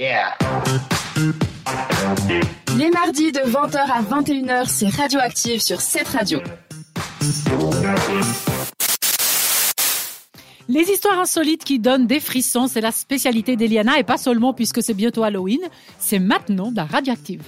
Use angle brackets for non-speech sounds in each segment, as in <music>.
Yeah. Les mardis de 20h à 21h, c'est Radioactive sur cette radio. Les histoires insolites qui donnent des frissons, c'est la spécialité d'Eliana et pas seulement puisque c'est bientôt Halloween, c'est maintenant la radioactive.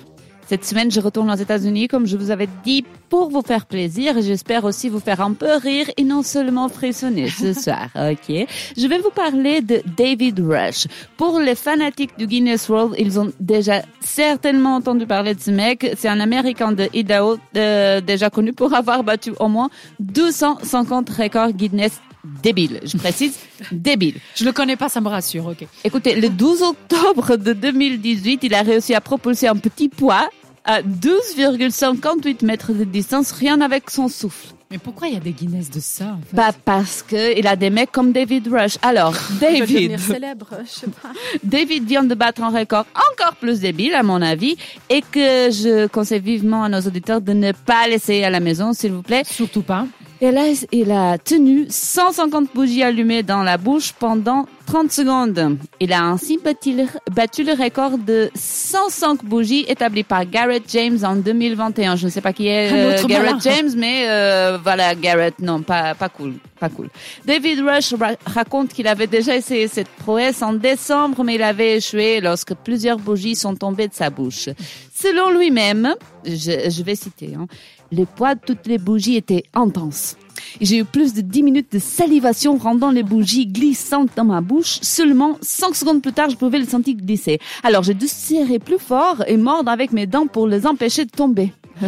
Cette semaine, je retourne aux États-Unis, comme je vous avais dit, pour vous faire plaisir. et J'espère aussi vous faire un peu rire et non seulement frissonner ce <laughs> soir. Ok? Je vais vous parler de David Rush. Pour les fanatiques du Guinness World, ils ont déjà certainement entendu parler de ce mec. C'est un Américain de Idaho, euh, déjà connu pour avoir battu au moins 250 records Guinness débile. Je précise, <laughs> débile. Je le connais pas, ça me rassure, ok. Écoutez, le 12 octobre de 2018, il a réussi à propulser un petit poids à 12,58 mètres de distance, rien avec son souffle. Mais pourquoi il y a des Guinness de ça en fait? Bah parce que il a des mecs comme David Rush. Alors, David, célèbre, je sais pas. <laughs> David vient de battre un record encore plus débile à mon avis et que je conseille vivement à nos auditeurs de ne pas l'essayer à la maison, s'il vous plaît. Surtout pas. Et là, il a tenu 150 bougies allumées dans la bouche pendant 30 secondes. Il a ainsi battu le, battu le record de 105 bougies établi par Garrett James en 2021. Je ne sais pas qui est euh, Garrett malin. James, mais euh, voilà, Garrett, non, pas, pas cool, pas cool. David Rush ra- raconte qu'il avait déjà essayé cette prouesse en décembre, mais il avait échoué lorsque plusieurs bougies sont tombées de sa bouche. Selon lui-même, je, je vais citer, hein, le poids de toutes les bougies était intense. J'ai eu plus de 10 minutes de salivation rendant les bougies glissantes dans ma bouche. Seulement 5 secondes plus tard, je pouvais le sentir glisser. Alors j'ai dû serrer plus fort et mordre avec mes dents pour les empêcher de tomber. <laughs>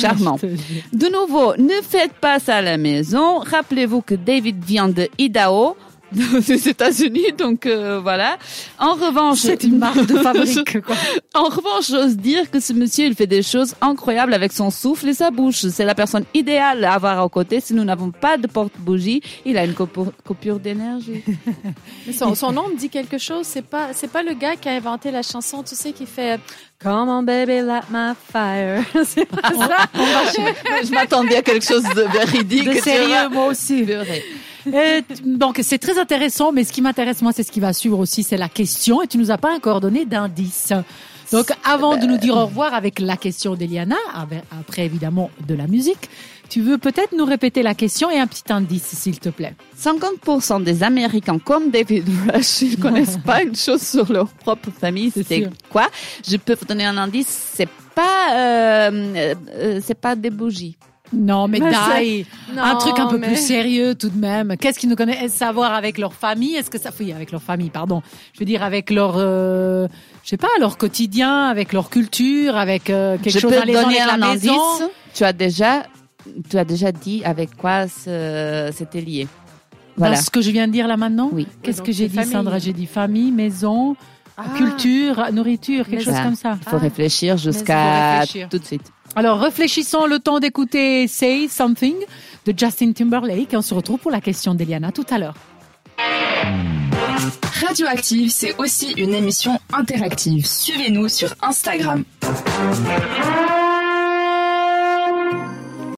Charmant. De nouveau, ne faites pas ça à la maison. Rappelez-vous que David vient de Idaho, <laughs> des États-Unis, donc euh, voilà. En revanche, C'est une marque de fabrique, <laughs> quoi. en revanche, j'ose dire que ce monsieur, il fait des choses incroyables avec son souffle et sa bouche. C'est la personne idéale à avoir à côté si nous n'avons pas de porte-bougie. Il a une coupure, coupure d'énergie. <laughs> Son, son nom me dit quelque chose. C'est pas, c'est pas le gars qui a inventé la chanson, tu sais, qui fait Come on baby, light my fire. c'est pas ça. Je m'attendais à quelque chose de véridique. De sérieux, moi aussi. Purée. Euh, donc c'est très intéressant, mais ce qui m'intéresse moi, c'est ce qui va suivre aussi, c'est la question. Et tu nous as pas encore donné d'indice. Donc avant de nous dire au revoir avec la question d'Eliana, après évidemment de la musique, tu veux peut-être nous répéter la question et un petit indice, s'il te plaît. 50% des Américains comme David Rush, ils <laughs> connaissent pas une chose sur leur propre famille. C'est quoi? Je peux vous donner un indice. C'est pas, euh, euh, c'est pas des bougies. Non, mais Mais die. Non, un truc un peu mais- plus sérieux tout de même. Qu'est-ce qu'ils nous connaissent? Savoir avec leur famille? Est-ce que ça, oui, avec leur famille, pardon. Je veux dire avec leur, euh, je sais pas, leur quotidien, avec leur culture, avec euh, quelque Je chose peux à te les donner avec un la maison. Tu as déjà, tu as déjà dit avec quoi c'était lié. Voilà. Dans ce que je viens de dire là maintenant? Oui. Qu'est-ce que j'ai dit, famille. Sandra? J'ai dit famille, maison, Ah. culture, nourriture, quelque Mais chose ça- comme ça. Il faut Ah. réfléchir jusqu'à réfléchir. tout de suite. Alors réfléchissons le temps d'écouter Say Something de Justin Timberlake et on se retrouve pour la question d'Eliana tout à l'heure. Radioactive, c'est aussi une émission interactive. Suivez-nous sur Instagram.